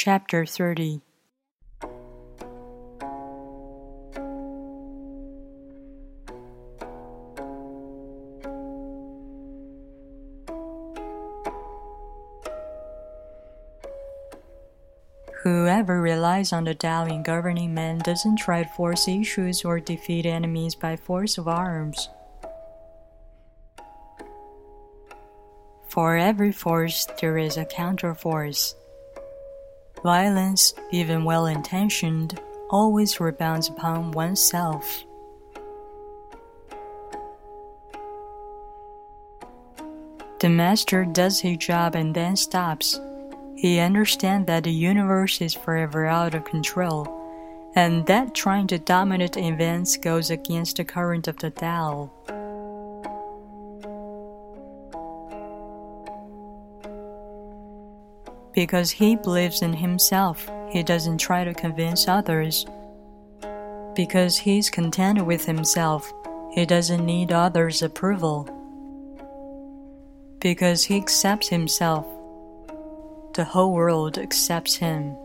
Chapter 30 Whoever relies on the Tao in governing men doesn't try to force issues or defeat enemies by force of arms. For every force, there is a counterforce. Violence, even well intentioned, always rebounds upon oneself. The master does his job and then stops. He understands that the universe is forever out of control, and that trying to dominate events goes against the current of the Tao. Because he believes in himself, he doesn't try to convince others. Because he's content with himself, he doesn't need others' approval. Because he accepts himself, the whole world accepts him.